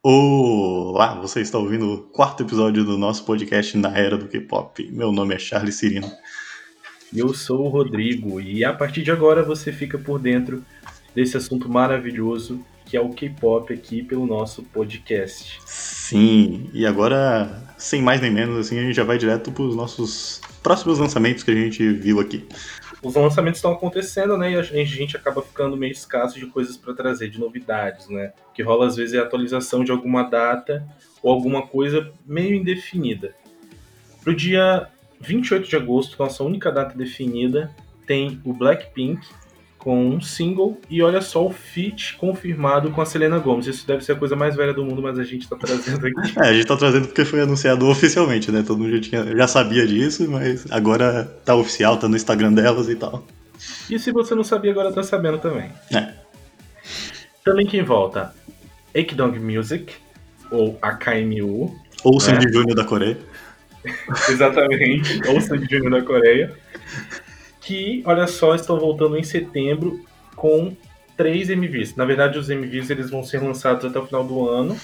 Olá, você está ouvindo o quarto episódio do nosso podcast Na Era do K-Pop. Meu nome é Charles Cirino. Eu sou o Rodrigo e a partir de agora você fica por dentro desse assunto maravilhoso que é o K-Pop aqui pelo nosso podcast. Sim, e agora, sem mais nem menos, assim, a gente já vai direto para os nossos próximos lançamentos que a gente viu aqui os lançamentos estão acontecendo, né? E a gente acaba ficando meio escasso de coisas para trazer, de novidades, né? O que rola às vezes é a atualização de alguma data ou alguma coisa meio indefinida. Pro dia 28 de agosto, nossa única data definida, tem o Blackpink com um single e olha só o feat confirmado com a Selena Gomez. Isso deve ser a coisa mais velha do mundo, mas a gente tá trazendo aqui. É, a gente tá trazendo porque foi anunciado oficialmente, né? Todo mundo já, tinha, já sabia disso, mas agora tá oficial, tá no Instagram delas e tal. E se você não sabia, agora tá sabendo também. É. Também quem volta? Ekdong Music, ou AKMU. Ou o Sandy né? Júnior da Coreia. Exatamente, ou o Sandy Júnior da Coreia que, olha só, estão voltando em setembro com três MVs. Na verdade, os MVs eles vão ser lançados até o final do ano.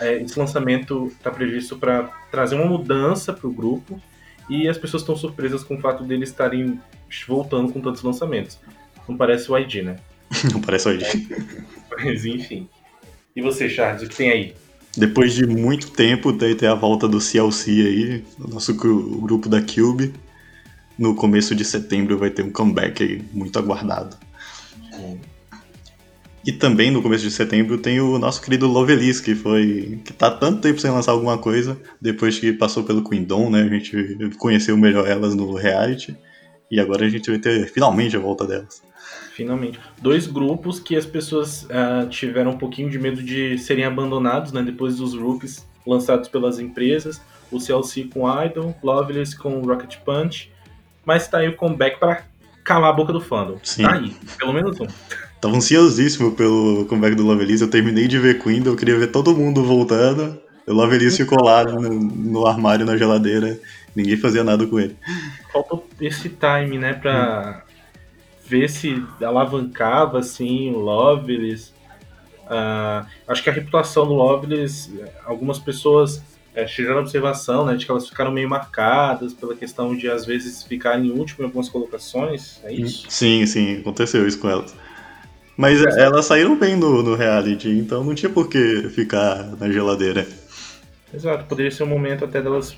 É, esse lançamento está previsto para trazer uma mudança para o grupo e as pessoas estão surpresas com o fato deles estarem voltando com tantos lançamentos. Não parece o ID, né? Não parece o ID. Mas enfim. E você, Charles, o que tem aí? Depois de muito tempo, daí tem a volta do CLC aí, nosso grupo da Cube no começo de setembro vai ter um comeback muito aguardado. E também no começo de setembro tem o nosso querido Lovelis, que foi. que tá tanto tempo sem lançar alguma coisa, depois que passou pelo Queendom, né? A gente conheceu melhor elas no reality. E agora a gente vai ter finalmente a volta delas. Finalmente. Dois grupos que as pessoas uh, tiveram um pouquinho de medo de serem abandonados, né? Depois dos rookies lançados pelas empresas. O CLC com Idol, Loveless com Rocket Punch mas tá aí o comeback para calar a boca do fandom. Sim. Tá aí, pelo menos um. Tava ansiosíssimo pelo comeback do Lovelace. Eu terminei de ver Queen, eu queria ver todo mundo voltando. O Lovelace ficou lá no, no, armário, na geladeira. Ninguém fazia nada com ele. Faltou esse time, né, pra hum. ver se alavancava, assim, o Lovelace. Uh, acho que a reputação do Lovelace, algumas pessoas é, chegaram a observação né, de que elas ficaram meio marcadas pela questão de às vezes ficarem em último em algumas colocações, é isso? Sim, sim, aconteceu isso com elas. Mas é, elas saíram bem no, no reality, então não tinha por que ficar na geladeira. Exato, poderia ser um momento até delas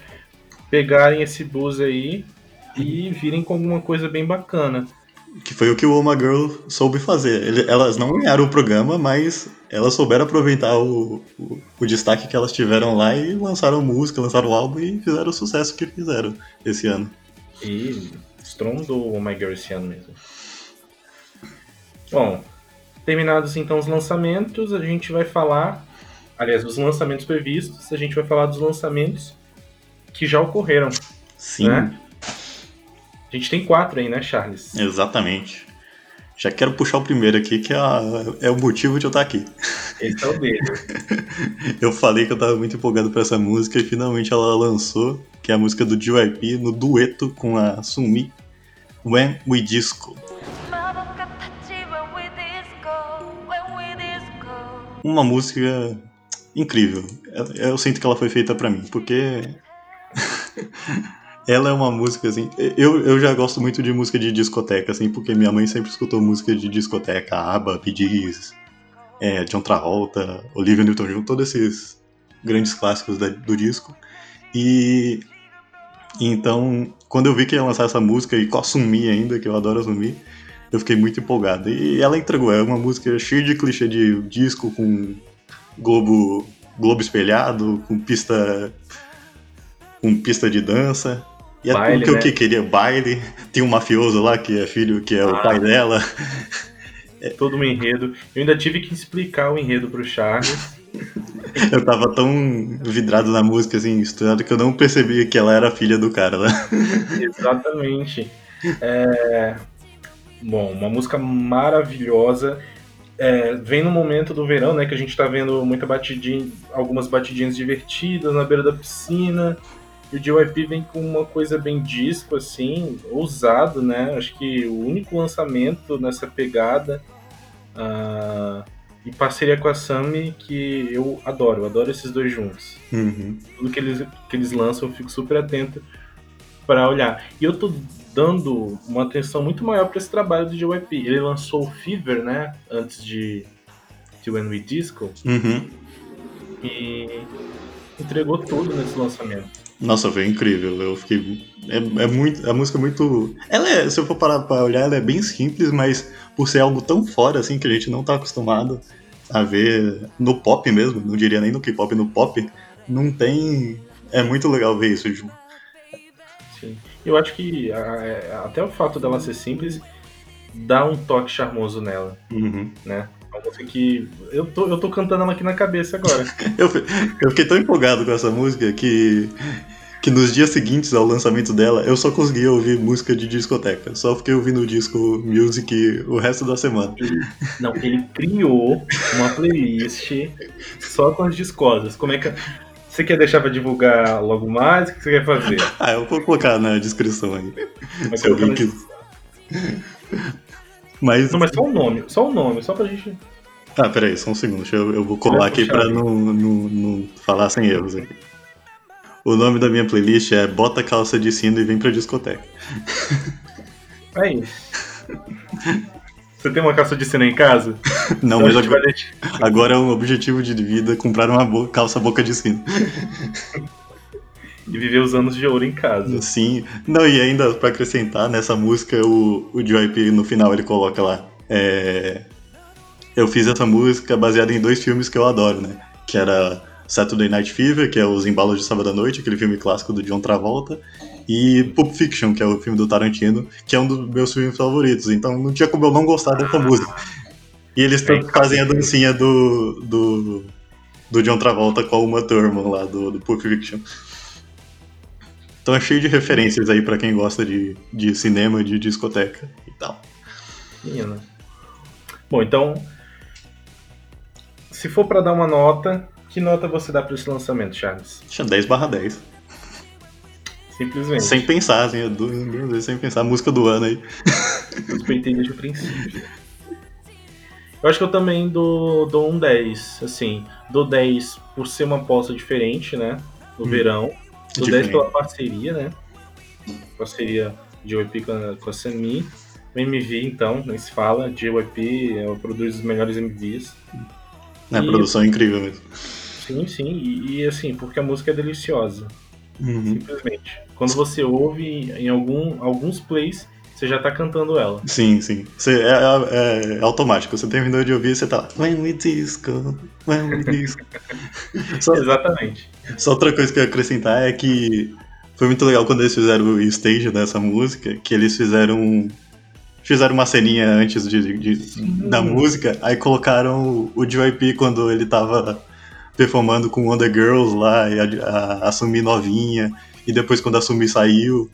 pegarem esse buzz aí e virem com alguma coisa bem bacana. Que foi o que o Oma Girl soube fazer. Elas não ganharam o programa, mas elas souberam aproveitar o, o, o, destaque que elas tiveram lá e lançaram música, lançaram álbum e fizeram o sucesso que fizeram esse ano. E estrondou o My Girl esse ano mesmo. Bom, terminados então os lançamentos, a gente vai falar, aliás, os lançamentos previstos, a gente vai falar dos lançamentos que já ocorreram. Sim. Né? A gente tem quatro aí, né, Charles? Exatamente. Já quero puxar o primeiro aqui, que é, a, é o motivo de eu estar aqui. Esse é o dele. eu falei que eu estava muito empolgado para essa música e finalmente ela lançou, que é a música do JYP no dueto com a Sumi, When We Disco. Uma música incrível. Eu, eu sinto que ela foi feita para mim, porque ela é uma música, assim. Eu, eu já gosto muito de música de discoteca, assim, porque minha mãe sempre escutou música de discoteca, ABBA, Bee é, John Travolta, Olivia Newton-John, todos esses grandes clássicos da, do disco. E então, quando eu vi que ia lançar essa música e com a Sumi ainda, que eu adoro a Sumi, eu fiquei muito empolgado. E ela entregou, é uma música cheia de clichê de disco com globo, globo espelhado, com pista com pista de dança. E é baile, que né? eu queria, baile. Tem um mafioso lá que é filho, que é ah, o pai dela. É todo um enredo. Eu ainda tive que explicar o enredo pro Charles. eu tava tão vidrado na música, assim, estudado, que eu não percebia que ela era filha do cara, né? Exatamente. É... Bom, uma música maravilhosa. É, vem no momento do verão, né? Que a gente tá vendo muita batidinha, algumas batidinhas divertidas na beira da piscina. E o JYP vem com uma coisa bem disco, assim, ousado, né? Acho que o único lançamento nessa pegada uh, e parceria com a Sammy, que eu adoro, eu adoro esses dois juntos. Uhum. Tudo que eles, que eles lançam eu fico super atento para olhar. E eu tô dando uma atenção muito maior para esse trabalho do JYP. Ele lançou o Fever, né, antes de, de When We Disco, Uhum. e entregou tudo nesse lançamento. Nossa, foi incrível. Eu fiquei. É, é muito. A música é muito. Ela é, se eu for parar pra olhar, ela é bem simples, mas por ser algo tão fora assim que a gente não tá acostumado a ver no pop mesmo, não diria nem no K-pop, no pop, não tem. É muito legal ver isso, tipo. Sim. Eu acho que a- a- até o fato dela ser simples dá um toque charmoso nela, Uhum. né? Uma música que. Eu tô, eu tô cantando ela aqui na cabeça agora. Eu, eu fiquei tão empolgado com essa música que, que nos dias seguintes ao lançamento dela eu só conseguia ouvir música de discoteca. Só fiquei ouvindo o disco music o resto da semana. Não, ele criou uma playlist só com as discosas. Como é que. Você quer deixar pra divulgar logo mais? O que você quer fazer? Ah, eu vou colocar na descrição aí. Vai Se alguém quiser. Mas. Não, mas só o nome, só o nome, só pra gente. Ah, peraí, só um segundo. Deixa eu, eu vou colar aqui pra aí. não, não, não falar sem erros aqui. O nome da minha playlist é Bota Calça de Sino e Vem Pra Discoteca. É isso. Você tem uma calça de cena em casa? Não, Então mas a gente vai agora, agora é um objetivo de vida comprar uma bo- calça boca de sino. E viver os anos de ouro em casa. Sim. Não, e ainda pra acrescentar, nessa música, o, o JYP no final ele coloca lá. é, eu fiz essa música baseada em dois filmes que eu adoro, né? Que era Saturday Night Fever, que é Os Embalos de Sábado à Noite, aquele filme clássico do John Travolta, e Pulp Fiction, que é o filme do Tarantino, que é um dos meus filmes favoritos. Então não tinha como eu não gostar dessa música. E eles É, fazem a dancinha do, do, do John Travolta com a Uma Thurman lá do, do Pulp Fiction. Então é cheio de referências aí pra quem gosta de, de cinema, de discoteca e tal. Menina. Bom, então. Se for pra dar uma nota, que nota você dá pra esse lançamento, Charles? Tinha 10 barra 10. Simplesmente. Sem pensar, assim, duas duas vezes sem pensar. A música do ano aí. Respeitei desde o princípio. Eu acho que eu também dou, dou um 10. Assim, dou 10 por ser uma aposta diferente, né? No Hum. verão. Dou 10 Diferente. pela parceria, né? Parceria de JYP com a, com a Sami. O MV, então, nem se fala. JYP é, produz os melhores MVs. A E- produção é incrível mesmo. Sim, sim. E, e, assim, porque a música é deliciosa. Uhum. Simplesmente. Quando você ouve em algum, alguns plays, você já tá cantando ela. Sim, sim. Você, é, é- é automático. Você terminou de ouvir e você tá lá. When we disco, when we disco. só, Exatamente. só outra coisa que eu ia acrescentar é que foi muito legal quando eles fizeram o stage dessa música, que eles fizeram. Fizeram uma ceninha antes de, de- da música, aí colocaram o, o JYP quando ele tava performando com Wonder Girls lá, e a, a, a Sumi novinha, e depois quando a Sumi saiu,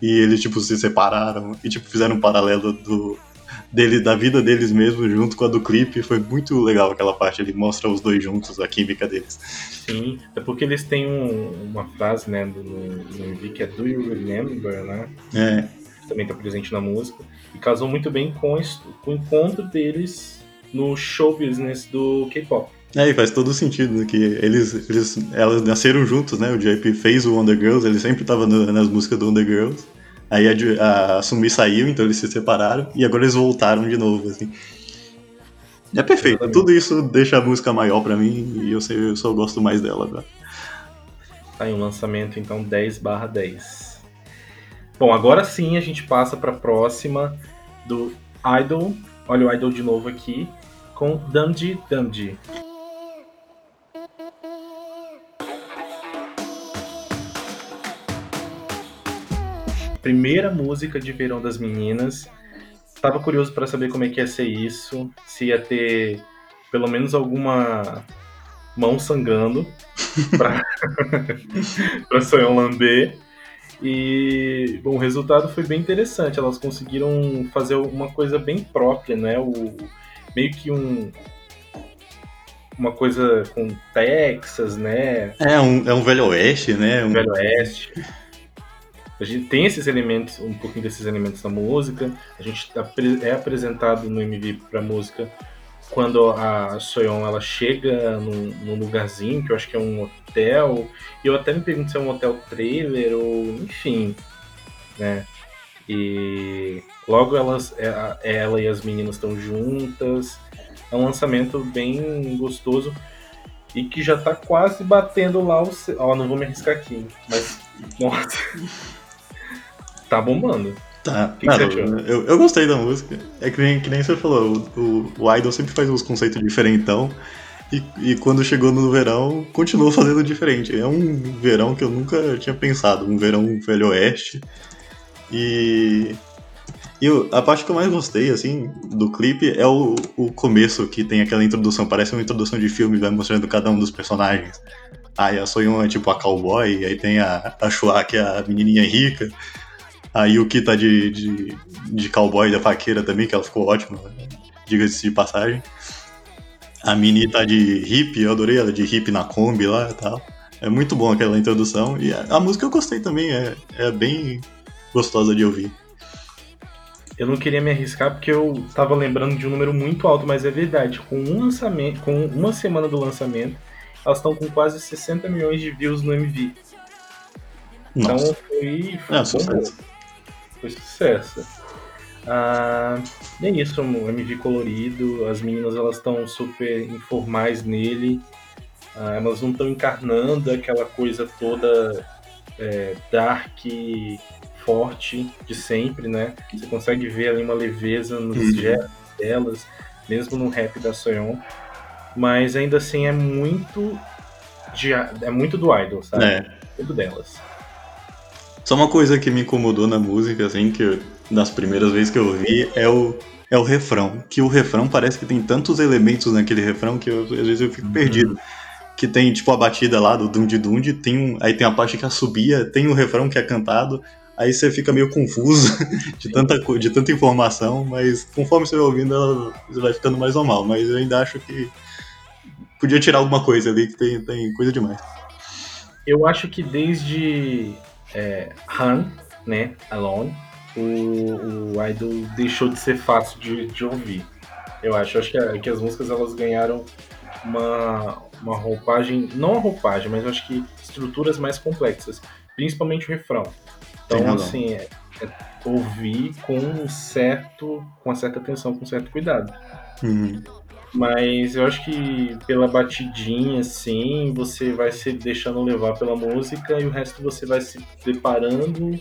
e eles tipo se separaram, e tipo fizeram um paralelo do, dele, da vida deles mesmo junto com a do clipe, foi muito legal aquela parte, ele mostra os dois juntos, a química deles. Sim, é porque eles têm um- uma frase, né, do, MV que é Do You Remember, né? É, Que também tá presente na música. E casou muito bem com, isso- com o encontro deles no show business do K-pop. É, e faz todo sentido, né, que eles, eles elas nasceram juntos, né? O JP fez o Wonder Girls, ele sempre tava no- nas músicas do Wonder Girls. Aí a, Ju- a Sumi saiu, então eles se separaram, e agora eles voltaram de novo, assim. É perfeito, Exatamente. tudo isso deixa a música maior pra mim, e eu, sei, eu só gosto mais dela agora. Tá aí um lançamento, então 10 barra 10. Bom, agora sim a gente passa pra próxima do Idol. Olha o Idol de novo aqui, com Damji Damji. Primeira música de verão das meninas. Tava curioso pra saber como é que ia ser isso, se ia ter pelo menos alguma mão sangrando pra, pra Sonhão lamber. E bom, o resultado foi bem interessante. Elas conseguiram fazer uma coisa bem própria, né? O, meio que um uma coisa com Texas, né? É um, é um velho oeste, né? Um, Velho Oeste. A gente tem esses elementos, um pouquinho desses elementos na música. A gente apre- é apresentado no MV pra música quando a Soyeon ela chega num, num, lugarzinho que eu acho que é um hotel, e eu até me pergunto se é um hotel trailer ou enfim, né? E logo elas, é, ela e as meninas estão juntas. É um lançamento bem gostoso e que já tá quase batendo lá o. Ó, não vou me arriscar aqui, mas. Nossa. tá bombando. Tá. Que que eu, eu gostei da música. É que nem, que nem você falou, o, o Idol sempre faz uns conceitos diferentão. E, e quando chegou no verão, continuou fazendo diferente. É um verão que eu nunca tinha pensado, um verão velho oeste. E, e a parte que eu mais gostei, assim, do clipe é o, o começo, que tem aquela introdução, parece uma introdução de filme, vai mostrando cada um dos personagens. Aí a Soyeon é tipo a cowboy, aí tem a, a Shua, que é a menininha rica. Aí o Ki tá de, de, de cowboy da faqueira também, que ela ficou ótima, diga-se de passagem. A Mini tá de hippie, eu adorei ela de hippie na Kombi lá e tal. É muito bom aquela introdução. E a, a música eu gostei também, é, é bem gostosa de ouvir. Eu não queria me arriscar porque eu tava lembrando de um número muito alto, mas é verdade. Com um lançamento, com uma semana do lançamento, elas estão com quase 60 milhões de views no MV. Então, Nossa. Então foi, foi, é, sucesso. Foi sucesso. Ah, é isso, um MV colorido, as meninas elas estão super informais nele, ah, elas não estão encarnando aquela coisa toda é, dark forte de sempre, né? Você consegue ver ali uma leveza nos uhum. gestos delas, mesmo no rap da Soyeon. Mas ainda assim é muito de, é muito do idol, sabe? É. Tudo delas. Só uma coisa que me incomodou na música, assim, que das primeiras vezes que eu ouvi, é o, é o refrão. Que o refrão parece que tem tantos elementos naquele refrão que eu, às vezes eu fico uhum. perdido. Que tem, tipo, a batida lá do Dund Dund, tem um, aí tem a parte que a subia, tem o refrão que é cantado, aí você fica meio confuso de tanta, de tanta informação, mas conforme você vai ouvindo, ela vai ficando mais normal. Mas eu ainda acho que podia tirar alguma coisa ali, que tem, tem coisa demais. Eu acho que desde é, Han, né, Alone, o, o Idol deixou de ser fácil de, de ouvir. Eu acho, acho que, que as músicas elas ganharam uma, uma roupagem, não a roupagem, mas eu acho que estruturas mais complexas, principalmente o refrão. Então, assim, é, é ouvir com um certo, com uma certa atenção, com um certo cuidado. Uhum. Mas eu acho que pela batidinha, assim, você vai se deixando levar pela música e o resto você vai se preparando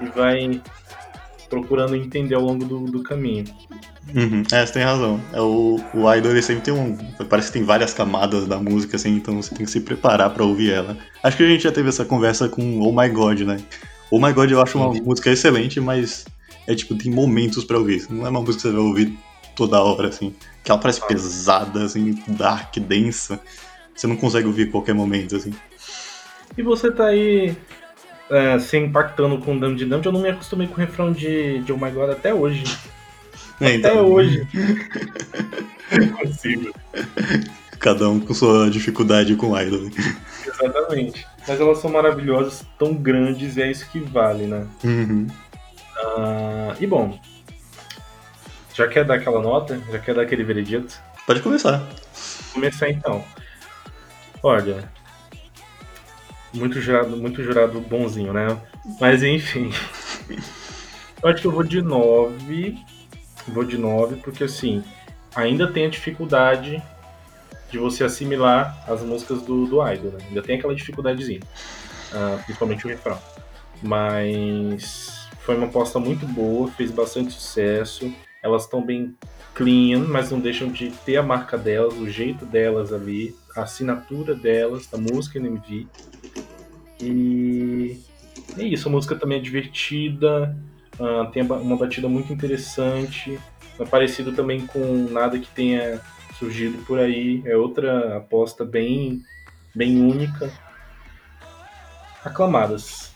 e vai procurando entender ao longo do, do caminho. Uhum. É, você tem razão. É, o, o Idol ele sempre tem um. Parece que tem várias camadas da música, assim, então você tem que se preparar para ouvir ela. Acho que a gente já teve essa conversa com Oh My God, né? Oh My God eu acho uma música excelente, mas é tipo, tem momentos para ouvir. Não é uma música que você vai ouvir toda hora, assim. Que ela parece pesada, assim, dark, densa. Você não consegue ouvir qualquer momento, assim. E você tá aí é, se impactando com Dam de Dam, eu não me acostumei com o refrão de, de Oh My God até hoje. É, então... Até hoje. não consigo. Cada um com sua dificuldade com Idol. Exatamente. Mas elas são maravilhosas, tão grandes, e é isso que vale, né? Uhum. Uh, e bom, já quer dar aquela nota? Já quer dar aquele veredito? Pode começar. Vou começar então. Olha, muito jurado, muito jurado bonzinho, né? Mas enfim. Eu acho que eu vou de 9. Vou de 9, porque assim, ainda tem a dificuldade de você assimilar as músicas do, do Idol, né? Ainda tem aquela dificuldadezinha. Uh, principalmente o refrão. Mas foi uma aposta muito boa, fez bastante sucesso. Elas estão bem clean, mas não deixam de ter a marca delas, o jeito delas ali, a assinatura delas, da música NMV. E é isso, a música também é divertida, uh, tem uma batida muito interessante, é parecido também com nada que tenha surgido por aí. É outra aposta bem, bem única. Aclamadas,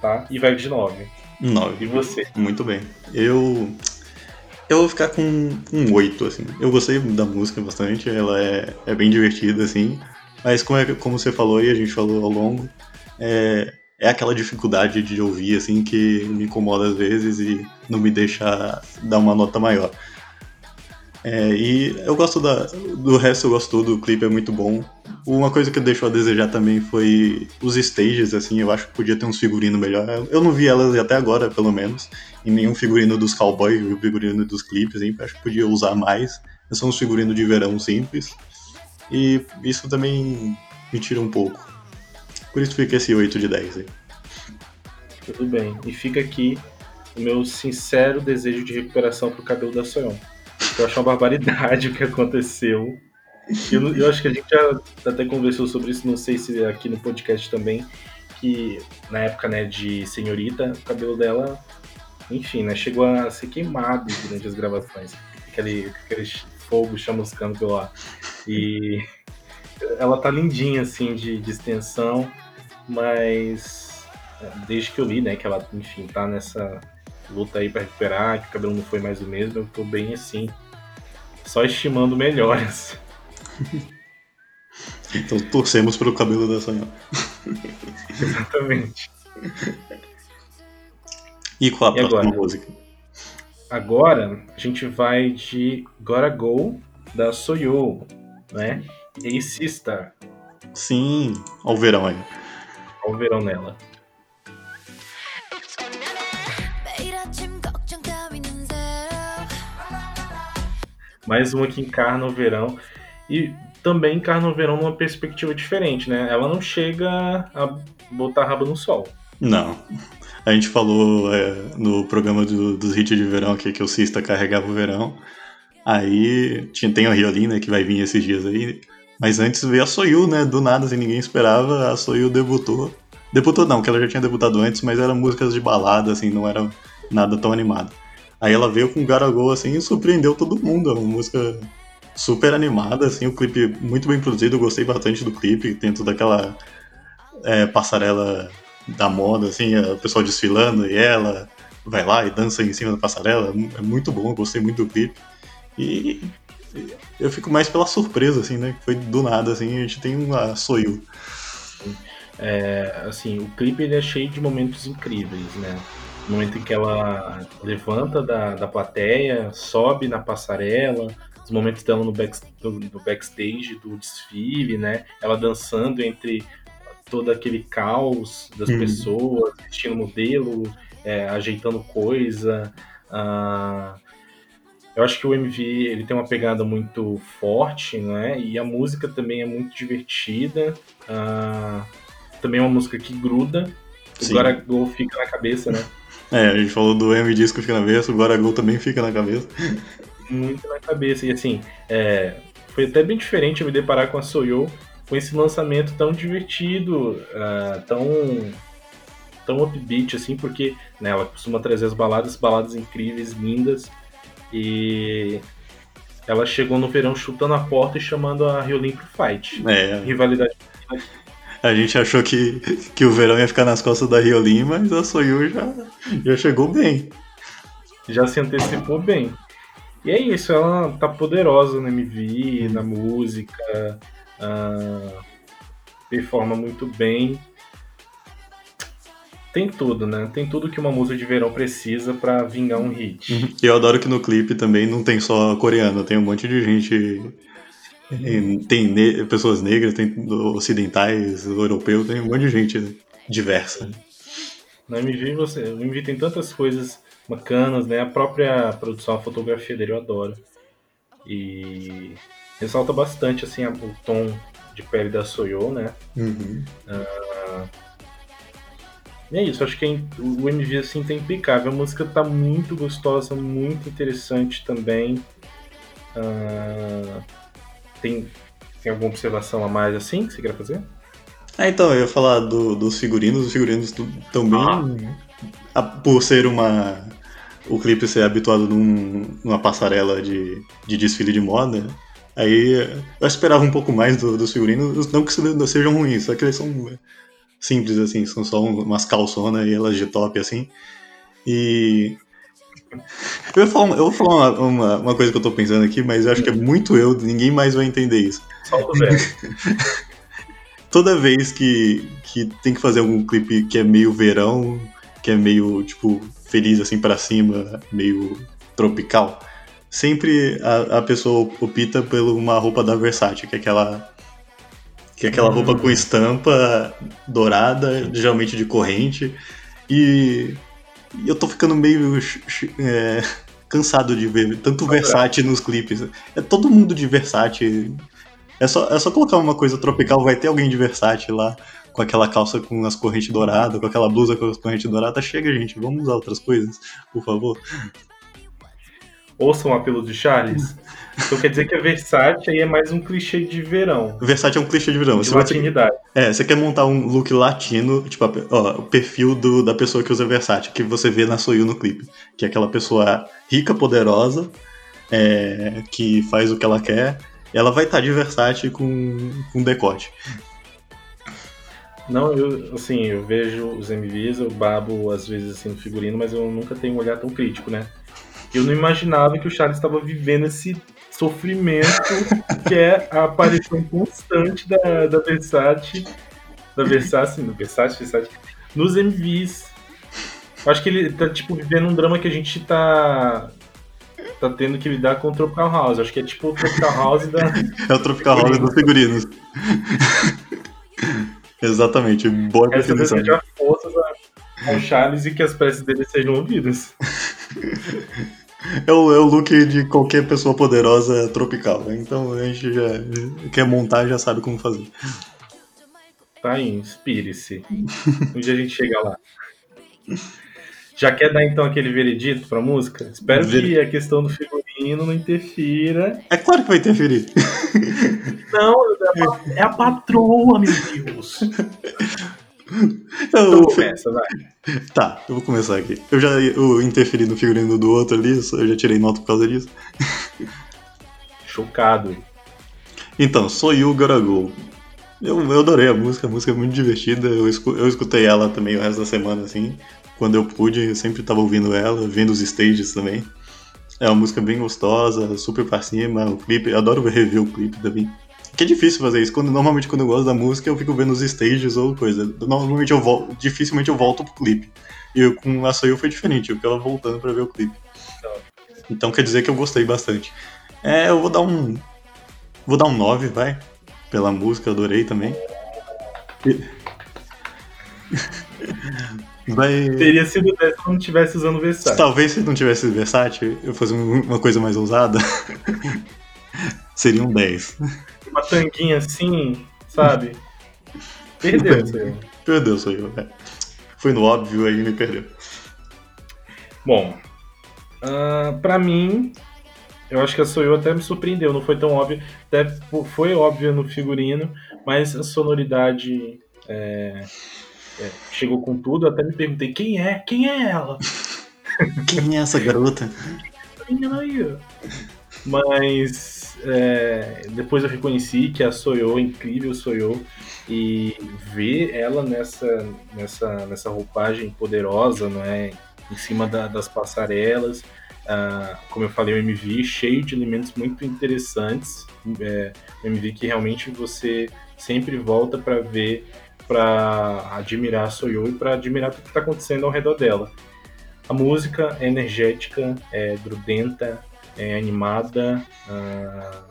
tá? E vai de 9. 9. E você? Muito bem. Eu. Eu vou ficar com um 8, assim. Eu gostei da música bastante, ela é, é bem divertida, assim. Mas como, é, como você falou e a gente falou ao longo, é, é aquela dificuldade de ouvir, assim, que me incomoda às vezes e não me deixa dar uma nota maior. É, e eu gosto da, do resto, eu gosto do clipe, é muito bom. Uma coisa que deixou a desejar também foi os stages, assim, eu acho que podia ter uns figurinos melhor. Eu não vi elas até agora, pelo menos, em nenhum figurino dos cowboys o figurino dos clipes, hein, acho que podia usar mais. São uns figurinos de verão simples. E isso também me tira um pouco. Por isso fica esse 8 de 10 aí. Tudo bem. E fica aqui o meu sincero desejo de recuperação pro cabelo da Soyon. Eu acho uma barbaridade o que aconteceu. Eu, eu, acho que a gente já até conversou sobre isso, não sei se aqui no podcast também, que na época né, de senhorita, o cabelo dela, enfim, né, chegou a ser queimado durante as gravações. Aquele, aquele fogo chamuscando pelo ar. E ela tá lindinha, assim, de, de extensão, mas é, desde que eu li, né, que ela, enfim, tá nessa luta aí para recuperar, que o cabelo não foi mais o mesmo, eu tô bem assim, só estimando melhores. Então torcemos pelo cabelo da Sonhão. Exatamente. E qual a e próxima agora? música? Agora a gente vai de Gotta Go da Soyo, né? E Sister. Sim, ao verão aí. Ao verão nela. Mais uma que encarna o verão. E também encarna o verão numa perspectiva diferente, né? Ela não chega a botar rabo no sol. Não. A gente falou é, no programa do, dos hits de verão aqui que o Sista carregava o verão. Aí tinha, tem a Riolina né, que vai vir esses dias aí. Mas antes veio a Soyu, né? Do nada, assim, ninguém esperava. A Soyu debutou. Debutou não, que ela já tinha debutado antes, mas eram músicas de balada, assim, não era nada tão animado. Aí ela veio com Garagol, assim, e surpreendeu todo mundo. É uma música super animada, assim, o clipe muito bem produzido, eu gostei bastante do clipe, dentro daquela é, passarela da moda, assim, o pessoal desfilando e ela vai lá e dança em cima da passarela, é muito bom, eu gostei muito do clipe. E eu fico mais pela surpresa, assim, né, foi do nada, assim, a gente tem uma Soyu. É, assim, o clipe ele é cheio de momentos incríveis, né? No momento em que ela levanta da, da plateia, sobe na passarela, os momentos dela no, back, no backstage do desfile, né? Ela dançando entre todo aquele caos das uhum. pessoas, vestindo modelo, é, ajeitando coisa. Uh, eu acho que o MV ele tem uma pegada muito forte, né? E a música também é muito divertida. Uh, também é uma música que gruda. Sim. O Gol fica na cabeça, né? É, a gente falou do M disco fica na cabeça, o Guaragol também fica na cabeça. Muito na cabeça. E assim, é, foi até bem diferente eu me deparar com a Soyo com esse lançamento tão divertido, uh, tão tão upbeat assim, porque né, ela costuma trazer as baladas, baladas incríveis, lindas. E ela chegou no verão chutando a porta e chamando a Riolin pro fight. É. Rivalidade a gente achou que, que o verão ia ficar nas costas da Riolin, mas a Soyu já, já chegou bem. Já se antecipou bem. E é isso, ela tá poderosa no MV, na música, uh, performa muito bem. Tem tudo, né? Tem tudo que uma música de verão precisa para vingar um hit. Uhum. E eu adoro que no clipe também não tem só coreano, tem um monte de gente tem ne pessoas negras, tem ocidentais, europeus, tem um monte de gente diversa. Na MV, você, o MV tem tantas coisas bacanas, né? A própria produção, a fotografia dele eu adoro. E ressalta bastante assim o tom de pele da Soyo, né? Uhum. Uh, e é isso, acho que o MV assim tá impecável. A música tá muito gostosa, muito interessante também. Uh, tem, tem alguma observação a mais assim que você quer fazer? Ah, então, eu ia falar do, dos figurinos. Os figurinos também, ah. por ser uma. O clipe ser habituado num, numa passarela de, de desfile de moda, aí eu esperava um pouco mais do, dos figurinos. Não que sejam ruins, só que eles são simples, assim, são só umas calçonas e elas de top, assim. E eu vou falar, eu vou falar uma, uma, uma, coisa que eu tô pensando aqui, mas eu acho que é muito eu, ninguém mais vai entender isso. Toda vez que, que tem que fazer algum clipe que é meio verão, que é meio, tipo, feliz assim para cima, meio tropical, sempre a, a pessoa opta por uma roupa da Versace, que é aquela que é aquela roupa com estampa dourada, geralmente de corrente. E, e eu tô ficando meio é, cansado de ver tanto Versace nos clipes. É todo mundo de Versace. É só, é só colocar uma coisa tropical, vai ter alguém de Versace lá, com aquela calça com as correntes douradas, com aquela blusa com as correntes douradas. Chega, gente, vamos usar outras coisas, por favor. Ouçam o apelo de Charles. Então quer dizer que a Versace aí é mais um clichê de verão. Versace é um clichê de verão. De latinidade. Você, é, você quer montar um look latino, tipo, ó, o perfil do, da pessoa que usa Versace, que você vê na Soyu no clipe. Que é aquela pessoa rica, poderosa, é, que faz o que ela quer. Ela vai estar de Versace com, com decote. Não, eu, assim, eu vejo os MVs, eu babo às vezes assim no figurino, mas eu nunca tenho um olhar tão crítico, né? Eu não imaginava que o Charles estava vivendo esse sofrimento que é a aparição constante da, da Versace, da Versace, no Versace, Versace, nos MVs. Acho que ele tá, tipo, vivendo um drama que a gente tá tá tendo que lidar com o Tropical House. Acho que é tipo o Tropical House da. É o Tropical House dos figurinos. Exatamente, boa Essa definição. forças ao Charles e que as peças dele sejam ouvidas. É o, é o look de qualquer pessoa poderosa tropical. Né? Então a gente já quer montar já sabe como fazer. Tá aí, inspire-se. Um dia a gente chega lá. Já quer dar então aquele veredito pra música? Espero Ver... que a questão do figurino não interfira. É claro que vai interferir. Não, é a patroa, meu Deus. Então, começa, vai. Tá, eu vou começar aqui. Eu já eu interferi no figurino do outro ali, eu já tirei nota por causa disso. Chocado. Então, Gotta Go. Eu, eu adorei a música, a música é muito divertida. Eu, escu, eu escutei ela também o resto da semana, assim. Quando eu pude, eu sempre tava ouvindo ela, vendo os stages também. É uma música bem gostosa, super pra cima. O clipe, eu adoro rever o clipe também. Que é difícil fazer isso. Quando, normalmente, quando eu gosto da música, eu fico vendo os stages ou coisa. Normalmente eu volto, dificilmente eu volto pro clipe. E eu, com a Soyu foi diferente, eu ficava voltando pra ver o clipe. Então quer dizer que eu gostei bastante. É, eu vou dar um. Vou dar um 9, vai. Pela música, adorei também. Vai... Teria sido 10 se não tivesse usando Versace. Talvez se não tivesse Versace, eu fosse uma coisa mais ousada. Seria um 10 uma tanguinha assim, sabe? Perdeu. Perdeu, senhor. É. Foi no óbvio aí me perdeu. Bom, uh, pra mim, eu acho que a Soyu até me surpreendeu, não foi tão óbvio. Até foi óbvio no figurino, mas a sonoridade é, é, chegou com tudo. Eu até me perguntei quem é, quem é ela? Quem é essa garota? Mas é, depois eu reconheci que a Soyo, incrível Soyo, e ver ela nessa, nessa, nessa roupagem poderosa, não é? Em cima da, das passarelas, como eu falei, o MV cheio de elementos muito interessantes, é, um MV que realmente você sempre volta para ver, para admirar a Soyo e para admirar tudo que está acontecendo ao redor dela. A música é energética, é grudenta, é animada. Uh,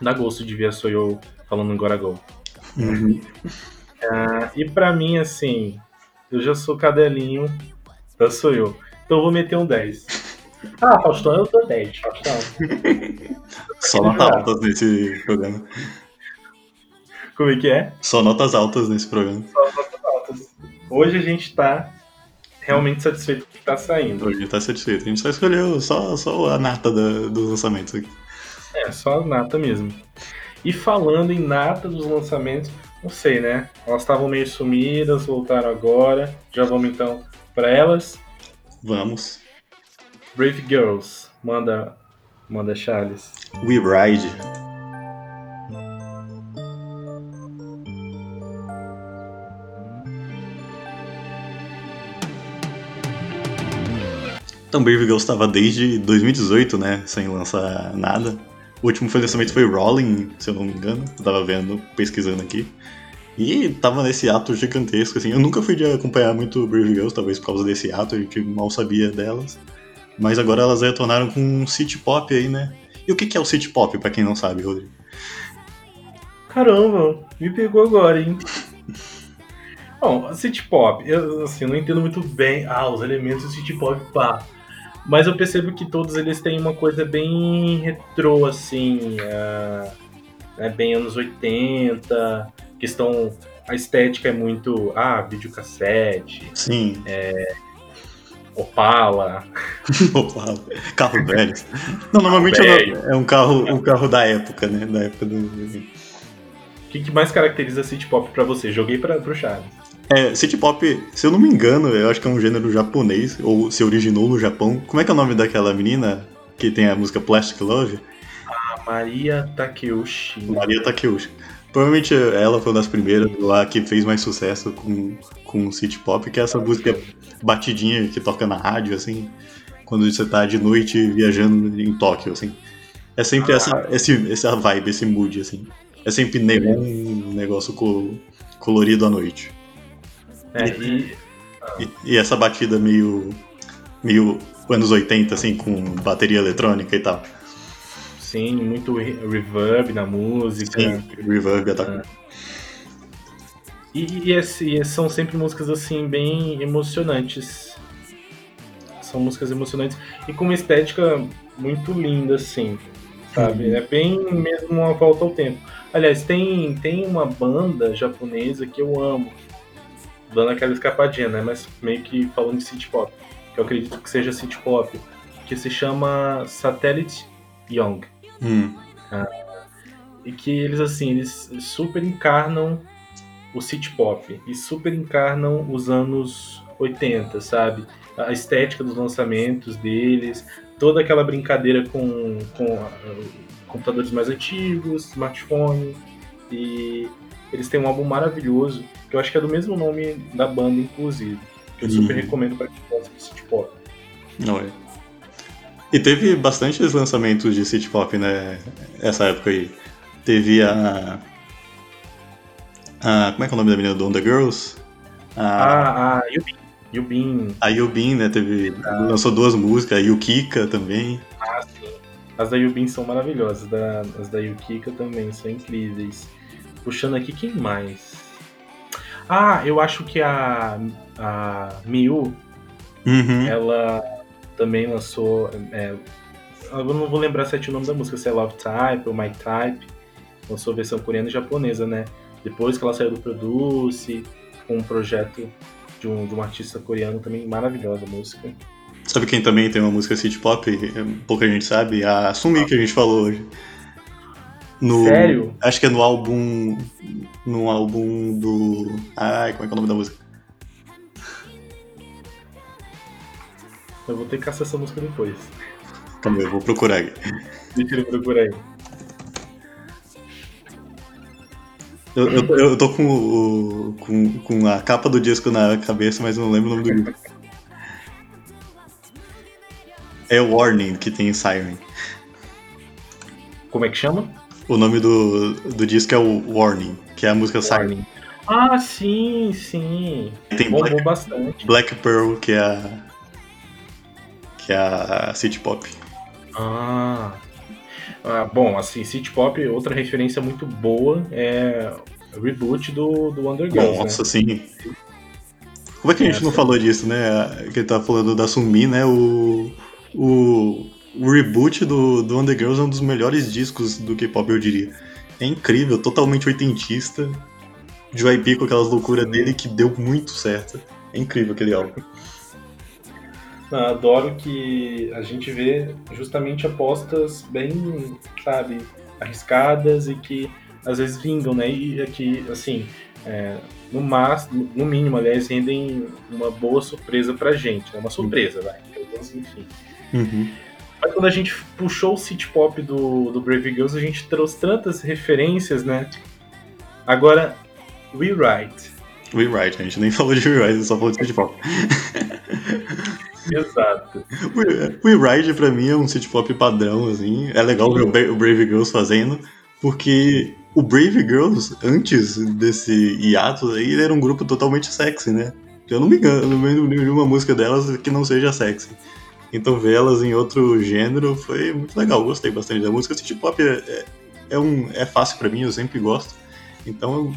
dá gosto de ver a Soyo falando em Goragol. Uhum. Uh, e para mim, assim, eu já sou cadelinho da Soyo. Então eu vou meter um 10. Ah, Faustão, eu dou 10, Faustão. Só notas altas nesse programa. Como é que é? Só notas altas nesse programa. Só notas altas. Hoje a gente tá realmente satisfeito com o que tá saindo. Hoje tá satisfeito. A gente só escolheu só, só a nata da, dos lançamentos aqui. É, só a nata mesmo. E falando em nata dos lançamentos, não sei, né? Elas estavam meio sumidas, voltaram agora. Já vamos então para elas? Vamos. Brave Girls, manda, manda Charles. We Ride. Então, Brave estava desde 2018, né? Sem lançar nada. O último lançamento foi Rolling, se eu não me engano. Eu tava vendo, pesquisando aqui. E tava nesse ato gigantesco, assim. Eu nunca fui de acompanhar muito Brave Girls, talvez por causa desse ato, a gente mal sabia delas. Mas agora elas retornaram com um city pop aí, né? E o que que é o city pop, pra quem não sabe, Rodrigo? Caramba, me pegou agora, hein? Bom, city pop, eu assim, não entendo muito bem ah, os elementos do city pop, pá. Mas eu percebo que todos eles têm uma coisa bem retrô, assim, uh, né, bem anos 80, questão. A estética é muito. Ah, videocassete. Sim. É, Opala. Opala. Carro velho. Não, normalmente velho. é um carro, um carro da época, né? Da época do. O que, que mais caracteriza City Pop pra você? Joguei pra, pro Charles. É, City Pop, se eu não me engano, eu acho que é um gênero japonês, ou se originou no Japão. Como é que é o nome daquela menina que tem a música Plastic Love? A Maria Takeuchi. Maria Takeuchi. Provavelmente ela foi uma das primeiras lá que fez mais sucesso com, com City Pop, que é essa música batidinha que toca na rádio, assim, quando você tá de noite viajando em Tóquio, assim. É sempre essa, esse, essa vibe, esse mood, assim. É sempre neon, um negócio colorido à noite. É, e... E, e, essa batida meio, meio anos 80, assim, com bateria eletrônica e tal. Sim, muito reverb na música. Sim, reverb tá. E, e, e, são sempre músicas assim bem emocionantes. São músicas emocionantes e com uma estética muito linda, assim. Sabe? Uhum. É bem mesmo uma volta ao tempo. Aliás, tem, tem uma banda japonesa que eu amo, dando aquela escapadinha, né? Mas meio que falando de city pop, que eu acredito que seja city pop, que se chama Satellite Young. Hum. Ah, e que eles, assim, eles super encarnam o city pop e super encarnam os anos 80, sabe? A estética dos lançamentos deles, toda aquela brincadeira com, com uh, computadores mais antigos, smartphone, e eles têm um álbum maravilhoso que eu acho que é do mesmo nome da banda, inclusive. Que eu super uhum. recomendo para quem gosta de City Pop. Não é. E teve bastantes lançamentos de City Pop, né? Essa época aí. Teve a. a como é que é o nome da menina do On The Girls? A, ah, a Yubin. Yubin. A Yubin, né? Teve, ah. Lançou duas músicas, a Yukika também. Ah, sim. As da Yubin são maravilhosas, da, as da Yukika também são incríveis. Puxando aqui, quem mais? Ah, eu acho que a, a Miu, uhum. ela também lançou. É, eu não vou lembrar é o nome da música, se é Love Type ou My Type. Lançou versão coreana e japonesa, né? Depois que ela saiu do Produce, com um projeto de um, de um artista coreano também maravilhosa a música. Sabe quem também tem uma música city pop? Pouca gente sabe? A Sumi que a gente falou hoje. No, Sério? Acho que é no álbum. No álbum do. Ai, como é que é o nome da música? Eu vou ter que caçar essa música depois. Calma, eu vou procurar aqui. Deixa ele procurar aí. Eu, eu, eu tô com, o, com, com a capa do disco na cabeça, mas não lembro o nome do grupo. É Warning que tem Siren. Como é que chama? O nome do, do disco é o Warning, que é a música Warning. Ah, sim, sim. Tem Bombou Black, bastante. Black Pearl, que é a. que é a City Pop. Ah. ah. Bom, assim, City Pop, outra referência muito boa é o reboot do, do Underground. Nossa, né? sim. Como é que a gente não falou disso, né? Que ele tá falando da Sumi, né? O. O o reboot do, do Undergirls é um dos melhores discos do K-pop, eu diria. É incrível, totalmente oitentista. Joy P com aquelas loucuras dele que deu muito certo. É incrível aquele álbum. Adoro que a gente vê justamente apostas bem, sabe, arriscadas e que às vezes vingam, né? E aqui, assim, é, no, máximo, no mínimo, aliás, rendem uma boa surpresa pra gente. É né? uma surpresa, vai. Enfim. Uhum. Mas quando a gente puxou o city pop do, do Brave Girls, a gente trouxe tantas referências, né? Agora, Rewrite. Rewrite, a gente nem falou de Rewrite, só falou de city pop. Exato. Rewrite pra mim é um city pop padrão, assim. É legal ver o Brave Girls fazendo, porque o Brave Girls, antes desse hiato aí, ele era um grupo totalmente sexy, né? Eu não me engano, não lembro de uma música delas que não seja sexy. Então ver elas em outro gênero foi muito legal, gostei bastante da música. City pop é, é, é um, é fácil para mim, eu sempre gosto. Então,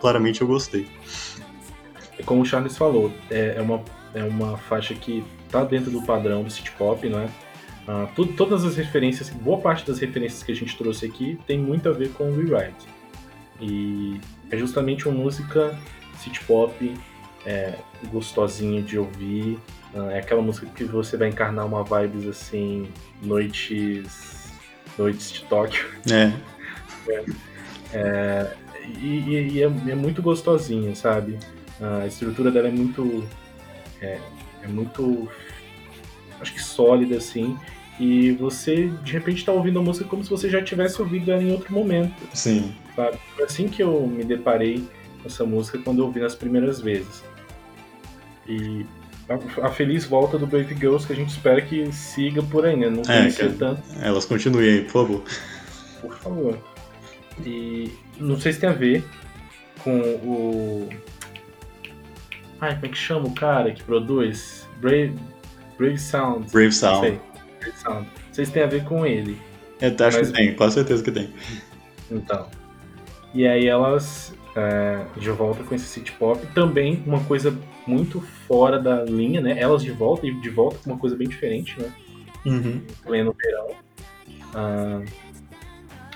claramente eu gostei. É como o Charles falou, é, é, uma, é uma faixa que tá dentro do padrão do city pop, né? Uh, tudo, todas as referências, boa parte das referências que a gente trouxe aqui tem muito a ver com o Rewrite. E é justamente uma música city pop é, gostosinha de ouvir. Uh, é aquela música que você vai encarnar uma vibes assim, noites, noites de Tóquio. É. é, é e, e é, é, muito gostosinha, sabe? A estrutura dela é muito. É, é muito. Acho que sólida, assim. E você, de repente, está ouvindo a música como se você já tivesse ouvido ela em outro momento. Sim. Sabe? Foi assim que eu me deparei com essa música quando eu ouvi nas primeiras vezes. E a, a, feliz volta do Brave Girls que a gente espera que siga por aí, né? Não é, que tanto. Elas continuem aí, por favor. Por favor. E não sei se tem a ver com o. Ai, como é que chama o cara que produz? Brave, Brave Sound. Brave Sound. Não sei. Brave Sound. Não sei se tem a ver com ele. Eu acho Mas... que tem, com certeza que tem. Então. E aí elas é, de volta com esse city pop. Também uma coisa muito fora da linha, né? Elas de volta e de volta com uma coisa bem diferente, né? Uhum. Pleno verão. Ah,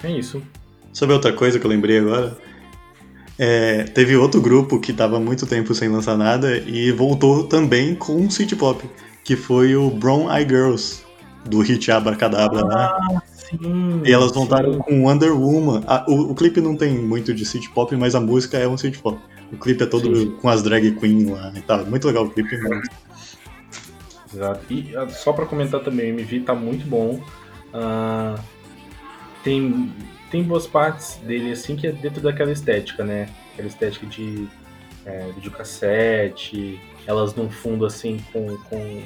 é isso. Sabe outra coisa que eu lembrei agora? É, teve outro grupo que estava muito tempo sem lançar nada e voltou também com um city pop, que foi o Brown Eye Girls, do hit Abracadabra, né? ah, né? Sim, e elas voltaram sim. com Wonder Woman. o, o, clipe não tem muito de city pop, mas a música é um city pop. O clipe é todo sim. com as drag queen lá e tal. Muito legal o clipe. Mas... Exato. E ah, só para comentar também, o MV tá muito bom. Uh, tem tem boas partes dele, assim, que é dentro daquela estética, né? Aquela estética de é, videocassete, elas num fundo, assim, com, com,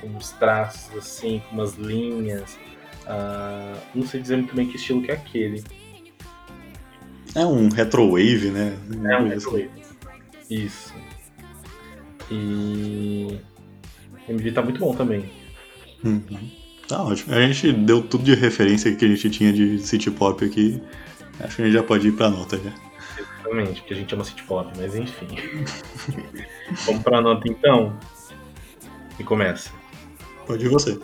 com uns traços, assim, com umas linhas. Uh, não sei dizer muito bem que estilo que é aquele. É um retrowave, né? É um retrowave. Isso. E... O MV tá muito bom também. Uhum. Tá ótimo. A gente deu tudo de referência que a gente tinha de city pop aqui. Acho que a gente já pode ir pra nota já. Exatamente, porque a gente ama city pop, mas enfim. Vamos pra nota então? E começa. Pode ir você.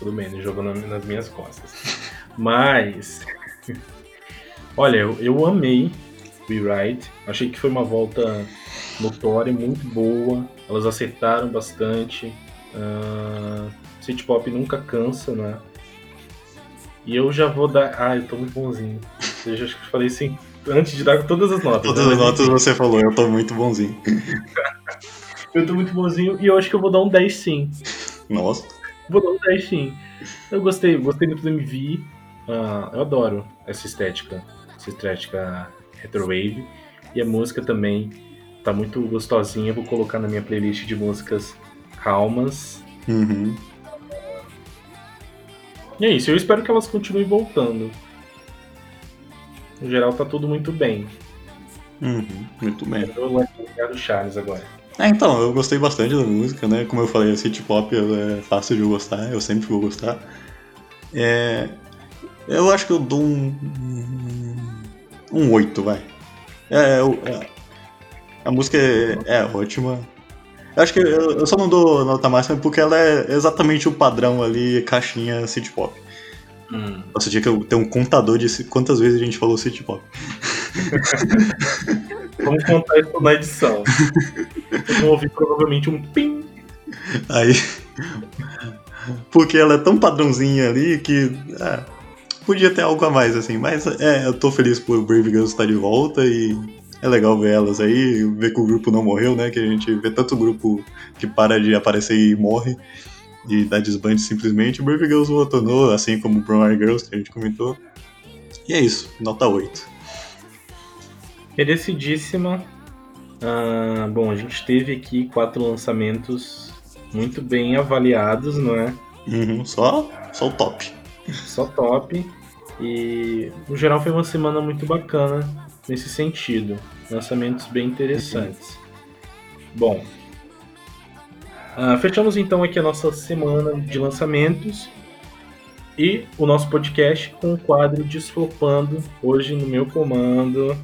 Tudo bem, ele jogou nas minhas costas. Mas. Olha, eu, eu amei Rewrite. Achei que foi uma volta notória, muito boa. Elas acertaram bastante. Uh, City Pop nunca cansa, né? E eu já vou dar. Ah, eu tô muito bonzinho. Eu já falei assim, antes de dar todas as notas. Todas né? as notas você falou, eu tô muito bonzinho. eu tô muito bonzinho e eu acho que eu vou dar um 10 sim. Nossa. Vou dar um 10 sim. Eu gostei, gostei muito do MV. Uh, eu adoro essa estética. Essa estética retrowave. E a música também tá muito gostosinha. Vou colocar na minha playlist de músicas calmas. Uhum. E é isso, eu espero que elas continuem voltando. No geral tá tudo muito bem. Uhum, muito bem. Eu vou ligar o Charles agora. É, então, eu gostei bastante da música, né? Como eu falei, a city pop é fácil de eu gostar, eu sempre vou gostar. É, eu acho que eu dou um. Um 8, vai. É, é, a música é, é ótima, eu acho que eu só não dou nota máxima porque ela é exatamente o padrão ali, caixinha city pop. Hum. Nossa, tinha que ter um contador de quantas vezes a gente falou city pop. Vamos contar isso na edição. Eu vou ouvir provavelmente um pim. Aí. Porque ela é tão padrãozinha ali que. É, podia ter algo a mais, assim. Mas é, eu tô feliz por Brave Girls estar de volta e é legal ver elas aí, ver que o grupo não morreu, né? Que a gente vê tanto grupo que para de aparecer e morre e dá desbande simplesmente. Brave Girls retornou, assim como Brown Girls que a gente comentou. E é isso, nota 8. Merecidíssima. Ah, bom, a gente teve aqui quatro lançamentos muito bem avaliados, não é? Uhum, só, só o top. Só top. E no geral foi uma semana muito bacana nesse sentido. Lançamentos bem interessantes. Bom, Uh, fechamos então aqui a nossa semana de lançamentos e o nosso podcast com o quadro Desflopando, hoje no meu comando.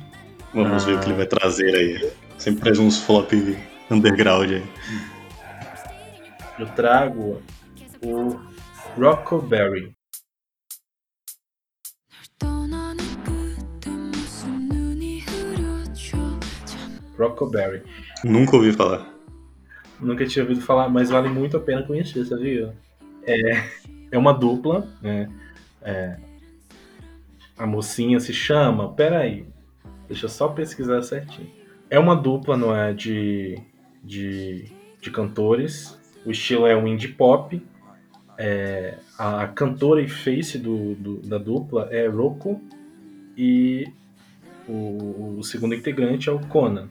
Vamos ver o que ele vai trazer aí. Sempre traz uns flop underground aí. Eu trago o Rockoberry. Rockoberry. Nunca ouvi falar. Nunca tinha ouvido falar, mas vale muito a pena conhecer, sabia? É, é uma dupla, né? É, a mocinha se chama. Peraí, deixa eu só pesquisar certinho. É uma dupla, não é? De, de, de cantores. O estilo é um indie pop. É, a cantora e face do, do, da dupla é Rocco. E o, o segundo integrante é o Conan.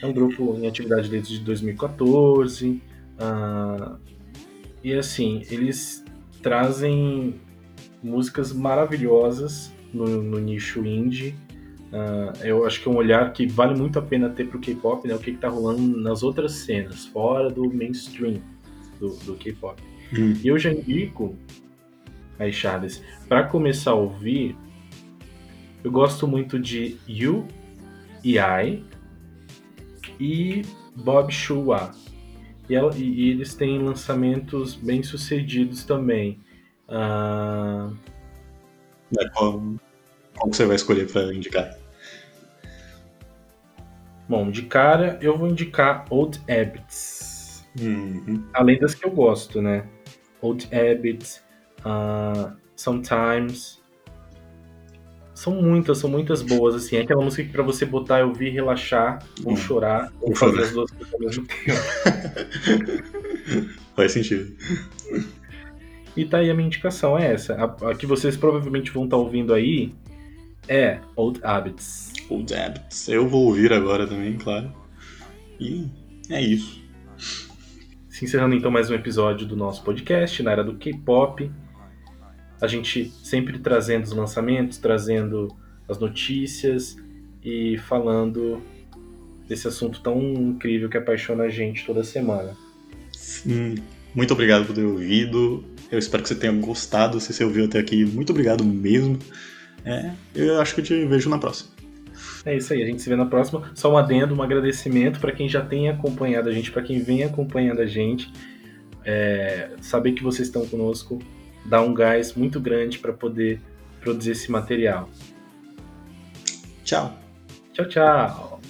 É um grupo em atividade desde 2014. Uh, ah, e assim, eles trazem músicas maravilhosas no, no nicho indie. Uh, eu acho que é um olhar que vale muito a pena ter pro K-pop, né? O que, que tá rolando nas outras cenas, fora do mainstream do, do K-pop. Hum. E eu já indico, aí Charles, para começar a ouvir, eu gosto muito de You e I, e Bob Chua. E, ela, e, eles têm lançamentos bem sucedidos também. Uh... É, qual, qual você vai escolher para indicar? Bom, de cara eu vou indicar Old Habits. Uhum. Além das que eu gosto, né? Old Habits, uh, Sometimes, são muitas, são muitas boas, assim. É aquela música que pra você botar, ouvir, relaxar, ou hum. chorar, ou fazer as duas coisas ao mesmo tempo. Faz sentido. E tá aí a minha indicação, é essa. A, a que vocês provavelmente vão estar tá ouvindo aí é Old Habits. Old Habits. Eu vou ouvir agora também, claro. E é isso. Se encerrando então mais um episódio do nosso podcast na era do K-pop a gente sempre trazendo os lançamentos, trazendo as notícias e falando desse assunto tão incrível que apaixona a gente toda semana. Sim. Muito obrigado por ter ouvido. Eu espero que você tenha gostado. Se você ouviu até aqui, muito obrigado mesmo. É, eu acho que eu te vejo na próxima. É isso aí, a gente se vê na próxima. Só um adendo, um agradecimento para quem já tem acompanhado a gente, para quem vem acompanhando a gente. É, saber que vocês estão conosco dá um gás muito grande para poder produzir esse material. Tchau. Tchau, tchau.